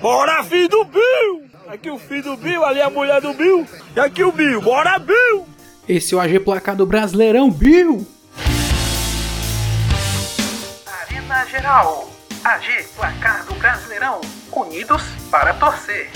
Bora, filho do Bill! Aqui o filho do Bill, ali a mulher do Bill. E aqui o Bill. Bora, Bill! Esse é o AG Placado Brasileirão, Bill! Arena Geral. AG Placar do Brasileirão. Unidos para torcer.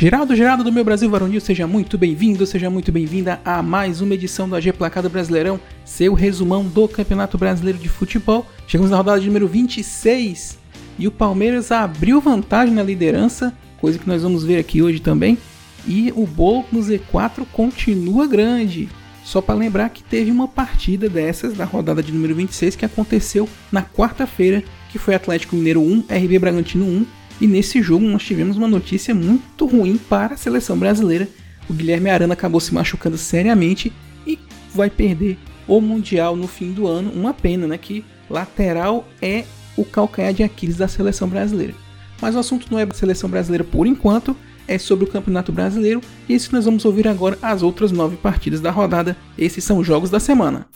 Geraldo, Geraldo do meu Brasil Varonil, seja muito bem-vindo, seja muito bem-vinda a mais uma edição do AG Placado Brasileirão, seu resumão do Campeonato Brasileiro de Futebol. Chegamos na rodada de número 26 e o Palmeiras abriu vantagem na liderança, coisa que nós vamos ver aqui hoje também. E o bolo no Z4 continua grande. Só para lembrar que teve uma partida dessas da rodada de número 26 que aconteceu na quarta-feira, que foi Atlético Mineiro 1, RB Bragantino 1 e nesse jogo nós tivemos uma notícia muito ruim para a seleção brasileira. O Guilherme Arana acabou se machucando seriamente e vai perder o Mundial no fim do ano. Uma pena, né? Que lateral é o calcanhar de Aquiles da seleção brasileira. Mas o assunto não é da seleção brasileira por enquanto, é sobre o Campeonato Brasileiro e isso nós vamos ouvir agora as outras nove partidas da rodada. Esses são os jogos da semana.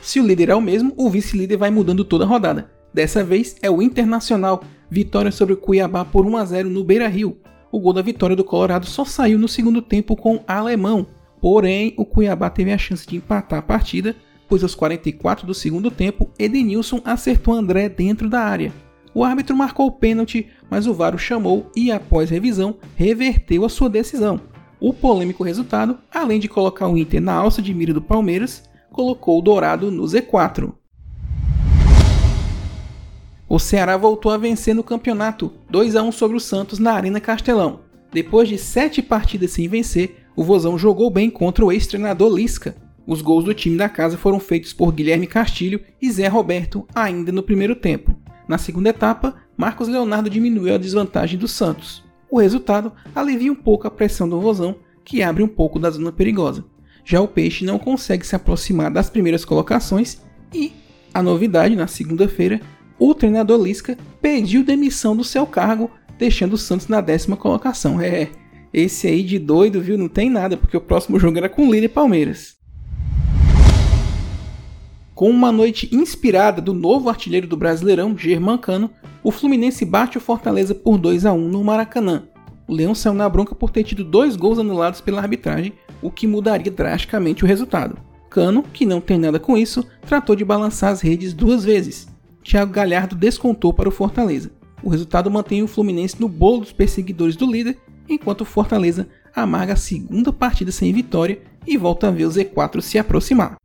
Se o líder é o mesmo, o vice-líder vai mudando toda a rodada. Dessa vez é o Internacional, vitória sobre o Cuiabá por 1 a 0 no Beira-Rio. O gol da vitória do Colorado só saiu no segundo tempo com Alemão, porém o Cuiabá teve a chance de empatar a partida, pois aos 44 do segundo tempo Edenilson acertou André dentro da área. O árbitro marcou o pênalti, mas o VAR o chamou e, após revisão, reverteu a sua decisão. O polêmico resultado, além de colocar o Inter na alça de mira do Palmeiras, colocou o Dourado no Z4. O Ceará voltou a vencer no campeonato, 2 a 1 sobre o Santos na Arena Castelão. Depois de sete partidas sem vencer, o Vozão jogou bem contra o ex-treinador Lisca. Os gols do time da casa foram feitos por Guilherme Castilho e Zé Roberto ainda no primeiro tempo. Na segunda etapa, Marcos Leonardo diminuiu a desvantagem do Santos. O resultado alivia um pouco a pressão do Vozão, que abre um pouco da zona perigosa. Já o Peixe não consegue se aproximar das primeiras colocações e, a novidade, na segunda-feira, o treinador Lisca pediu demissão do seu cargo, deixando o Santos na décima colocação. É, esse aí de doido, viu? Não tem nada, porque o próximo jogo era com o líder Palmeiras. Com uma noite inspirada do novo artilheiro do Brasileirão, Germancano, o Fluminense bate o Fortaleza por 2 a 1 no Maracanã. O Leão saiu na bronca por ter tido dois gols anulados pela arbitragem o que mudaria drasticamente o resultado. Cano, que não tem nada com isso, tratou de balançar as redes duas vezes. Thiago Galhardo descontou para o Fortaleza. O resultado mantém o Fluminense no bolo dos perseguidores do líder, enquanto o Fortaleza amarga a segunda partida sem vitória e volta a ver o Z4 se aproximar.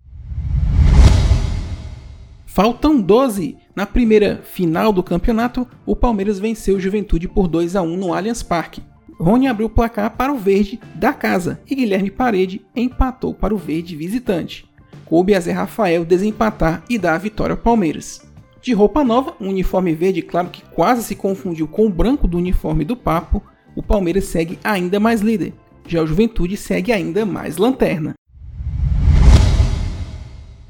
Faltam 12. Na primeira final do campeonato, o Palmeiras venceu o Juventude por 2 a 1 no Allianz Parque. Rony abriu o placar para o verde da casa e Guilherme Parede empatou para o verde visitante. Coube a Zé Rafael desempatar e dar a vitória ao Palmeiras. De roupa nova, um uniforme verde claro que quase se confundiu com o branco do uniforme do Papo, o Palmeiras segue ainda mais líder. Já o Juventude segue ainda mais lanterna.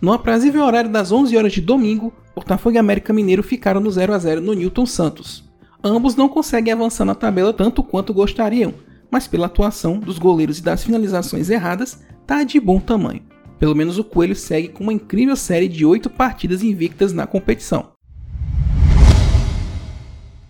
No aprazível horário das 11 horas de domingo, Botafogo e América Mineiro ficaram no 0 a 0 no Newton Santos. Ambos não conseguem avançar na tabela tanto quanto gostariam, mas pela atuação dos goleiros e das finalizações erradas, tá de bom tamanho. Pelo menos o Coelho segue com uma incrível série de 8 partidas invictas na competição.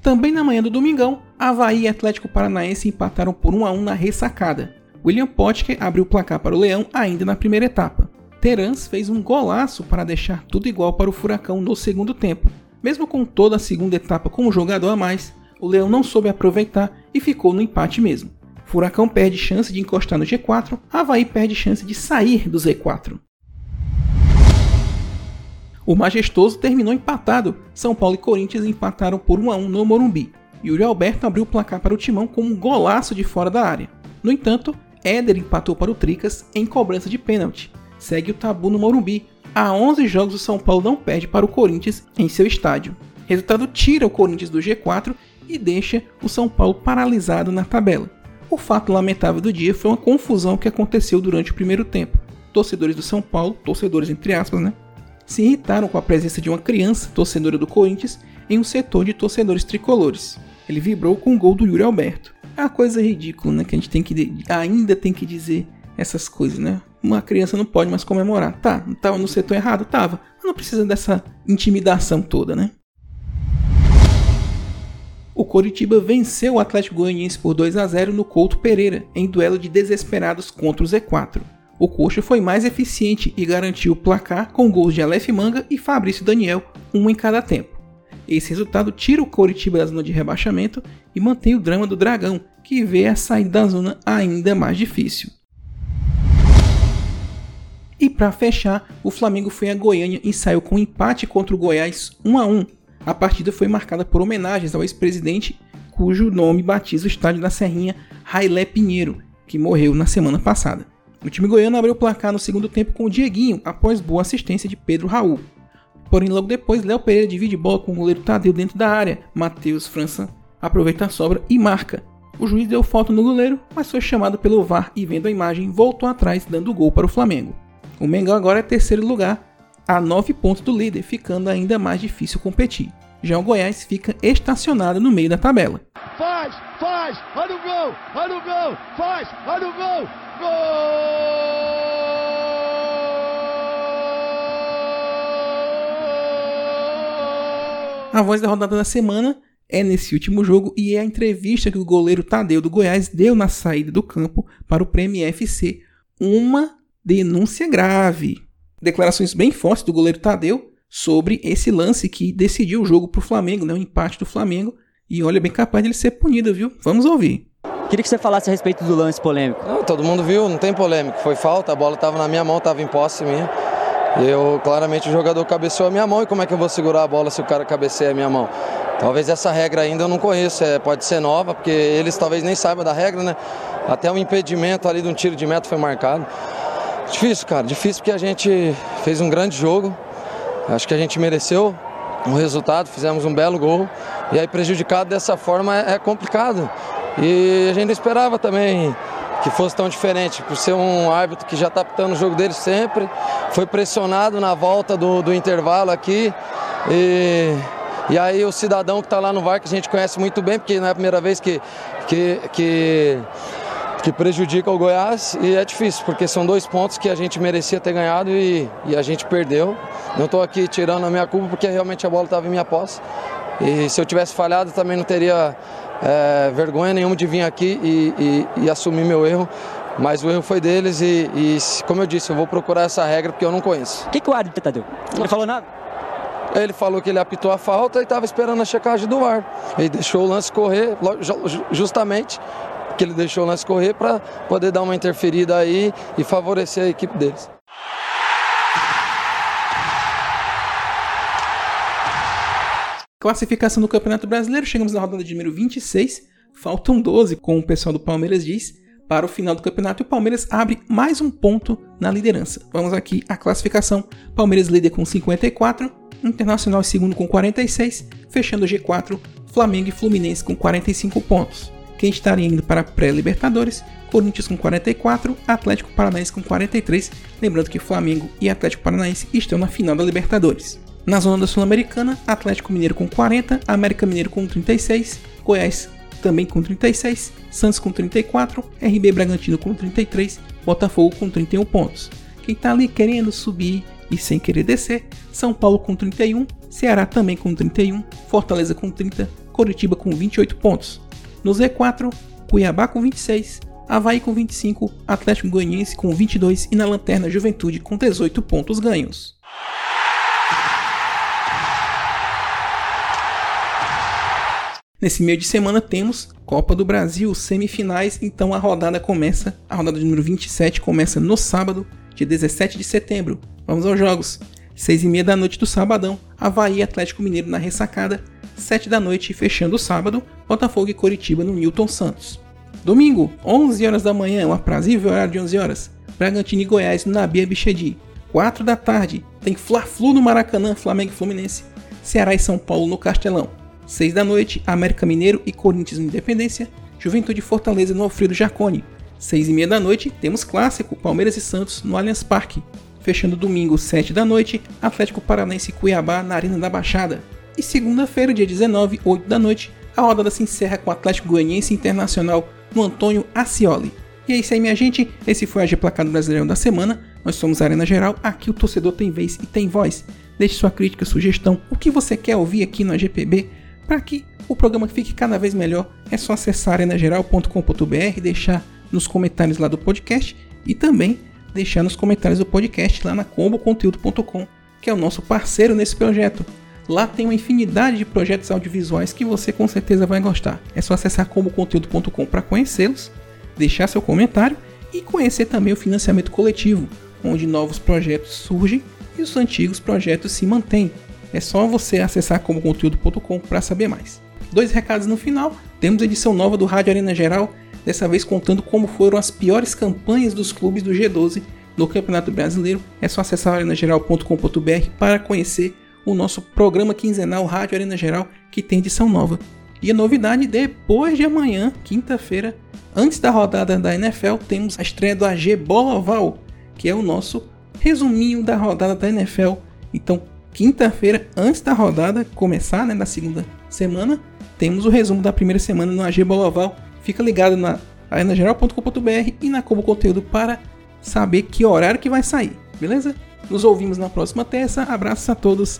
Também na manhã do domingão, Havaí e Atlético Paranaense empataram por 1 a 1 na ressacada. William Potker abriu o placar para o Leão ainda na primeira etapa. Terans fez um golaço para deixar tudo igual para o Furacão no segundo tempo, mesmo com toda a segunda etapa como jogador a mais, o Leão não soube aproveitar e ficou no empate mesmo. Furacão perde chance de encostar no G4, Havaí perde chance de sair do Z4. O Majestoso terminou empatado. São Paulo e Corinthians empataram por 1 a 1 no Morumbi. Yuri Alberto abriu o placar para o Timão com um golaço de fora da área. No entanto, Éder empatou para o Tricas em cobrança de pênalti. Segue o tabu no Morumbi. Há 11 jogos o São Paulo não perde para o Corinthians em seu estádio. Resultado tira o Corinthians do G4 e deixa o São Paulo paralisado na tabela. O fato lamentável do dia foi uma confusão que aconteceu durante o primeiro tempo. Torcedores do São Paulo, torcedores entre aspas, né, se irritaram com a presença de uma criança torcedora do Corinthians em um setor de torcedores tricolores. Ele vibrou com o gol do Yuri Alberto. É uma coisa ridícula, né? Que a gente tem que ainda tem que dizer essas coisas, né? Uma criança não pode mais comemorar. Tá, tava no setor errado, tava. Não precisa dessa intimidação toda, né? O Coritiba venceu o Atlético Goianiense por 2 a 0 no Couto Pereira, em duelo de desesperados contra o Z4. O Coxa foi mais eficiente e garantiu o placar com gols de Aleph Manga e Fabrício Daniel, um em cada tempo. Esse resultado tira o Coritiba da zona de rebaixamento e mantém o drama do Dragão, que vê a saída da zona ainda mais difícil. E para fechar, o Flamengo foi a Goiânia e saiu com um empate contra o Goiás 1 a 1. A partida foi marcada por homenagens ao ex-presidente, cujo nome batiza o estádio da Serrinha, Railé Pinheiro, que morreu na semana passada. O time goiano abriu o placar no segundo tempo com o Dieguinho, após boa assistência de Pedro Raul. Porém, logo depois, Léo Pereira divide bola com o goleiro Tadeu dentro da área. Matheus França aproveita a sobra e marca. O juiz deu falta no goleiro, mas foi chamado pelo VAR e, vendo a imagem, voltou atrás, dando gol para o Flamengo. O Mengão agora é terceiro lugar, a 9 pontos do líder, ficando ainda mais difícil competir. Já o Goiás fica estacionado no meio da tabela. Faz, faz, olha o gol, olha o gol, faz, olha o gol, gol! A voz da rodada da semana é nesse último jogo e é a entrevista que o goleiro Tadeu do Goiás deu na saída do campo para o Prêmio FC. Uma denúncia grave. Declarações bem fortes do goleiro Tadeu sobre esse lance que decidiu o jogo para o Flamengo, né? o empate do Flamengo. E olha, bem capaz de ele ser punido, viu? Vamos ouvir. Queria que você falasse a respeito do lance polêmico. Não, todo mundo viu, não tem polêmica. Foi falta, a bola estava na minha mão, estava em posse minha. Eu, claramente, o jogador cabeceou a minha mão. E como é que eu vou segurar a bola se o cara cabeceia a minha mão? Talvez essa regra ainda eu não conheço, é, pode ser nova, porque eles talvez nem saibam da regra, né? Até um impedimento ali de um tiro de meta foi marcado. Difícil, cara, difícil porque a gente fez um grande jogo. Acho que a gente mereceu um resultado, fizemos um belo gol. E aí prejudicado dessa forma é, é complicado. E a gente esperava também que fosse tão diferente, por ser um árbitro que já está apitando o jogo dele sempre. Foi pressionado na volta do, do intervalo aqui. E, e aí o cidadão que está lá no VAR, que a gente conhece muito bem, porque não é a primeira vez que, que, que que prejudica o Goiás e é difícil, porque são dois pontos que a gente merecia ter ganhado e, e a gente perdeu. Não estou aqui tirando a minha culpa porque realmente a bola estava em minha posse. E se eu tivesse falhado também não teria é, vergonha nenhuma de vir aqui e, e, e, assumir meu erro. Mas o erro foi deles e, e, como eu disse, eu vou procurar essa regra porque eu não conheço. O que, que o árbitro Tadeu? Ele falou nada? Ele falou que ele apitou a falta e estava esperando a checagem do VAR. Ele deixou o lance correr justamente que ele deixou nós correr para poder dar uma interferida aí e favorecer a equipe deles. Classificação do Campeonato Brasileiro, chegamos na rodada de número 26, faltam 12, como o pessoal do Palmeiras diz, para o final do campeonato e o Palmeiras abre mais um ponto na liderança. Vamos aqui à classificação: Palmeiras líder com 54, Internacional segundo com 46, fechando o G4, Flamengo e Fluminense com 45 pontos quem estaria indo para a pré-Libertadores, Corinthians com 44, Atlético Paranaense com 43, lembrando que Flamengo e Atlético Paranaense estão na final da Libertadores. Na zona da Sul-Americana, Atlético Mineiro com 40, América Mineiro com 36, Goiás também com 36, Santos com 34, RB Bragantino com 33, Botafogo com 31 pontos. Quem está ali querendo subir e sem querer descer, São Paulo com 31, Ceará também com 31, Fortaleza com 30, Coritiba com 28 pontos. No Z4, Cuiabá com 26, Havaí com 25, Atlético Goianiense com 22 e na lanterna Juventude com 18 pontos ganhos. Nesse meio de semana temos Copa do Brasil, semifinais, então a rodada começa, a rodada número 27 começa no sábado, dia 17 de setembro. Vamos aos jogos. 6 e meia da noite do sabadão, Havaí Atlético Mineiro na ressacada, 7 da noite, fechando o sábado, Botafogo e Coritiba no Newton Santos. Domingo, 11 horas da manhã, um aprazível horário de 11 horas, Bragantino e Goiás no Nabia Bichedi. 4 da tarde, tem Fla-Flu no Maracanã, Flamengo e Fluminense. Ceará e São Paulo no Castelão. 6 da noite, América Mineiro e Corinthians no Independência. Juventude Fortaleza no Alfredo Jaconi. 6 e meia da noite, temos clássico Palmeiras e Santos no Allianz Parque. Fechando domingo, 7 da noite, Atlético Paranaense e Cuiabá na Arena da Baixada. E segunda-feira, dia 19, 8 da noite, a rodada se encerra com o Atlético Goianiense Internacional no Antônio Ascioli. E é isso aí, minha gente. Esse foi a G Placado Brasileirão da semana. Nós somos a Arena Geral. Aqui o torcedor tem vez e tem voz. Deixe sua crítica, sugestão, o que você quer ouvir aqui no AGPB para que o programa fique cada vez melhor. É só acessar arenageral.com.br, deixar nos comentários lá do podcast e também deixar nos comentários do podcast lá na comboconteúdo.com, que é o nosso parceiro nesse projeto. Lá tem uma infinidade de projetos audiovisuais que você com certeza vai gostar. É só acessar comboconteúdo.com para conhecê-los, deixar seu comentário e conhecer também o financiamento coletivo, onde novos projetos surgem e os antigos projetos se mantêm. É só você acessar comoconteúdo.com para saber mais. Dois recados no final. Temos edição nova do Rádio Arena Geral, dessa vez contando como foram as piores campanhas dos clubes do G12 no Campeonato Brasileiro. É só acessar arenageral.com.br para conhecer o nosso programa quinzenal Rádio Arena Geral, que tem edição nova. E a novidade, depois de amanhã, quinta-feira, antes da rodada da NFL, temos a estreia do AG Bola Oval, que é o nosso resuminho da rodada da NFL. Então, quinta-feira, antes da rodada começar, né, na segunda semana, temos o resumo da primeira semana no AG Boloval. Fica ligado na arenageral.com.br e na Como Conteúdo para saber que horário que vai sair, beleza? Nos ouvimos na próxima terça. Abraços a todos.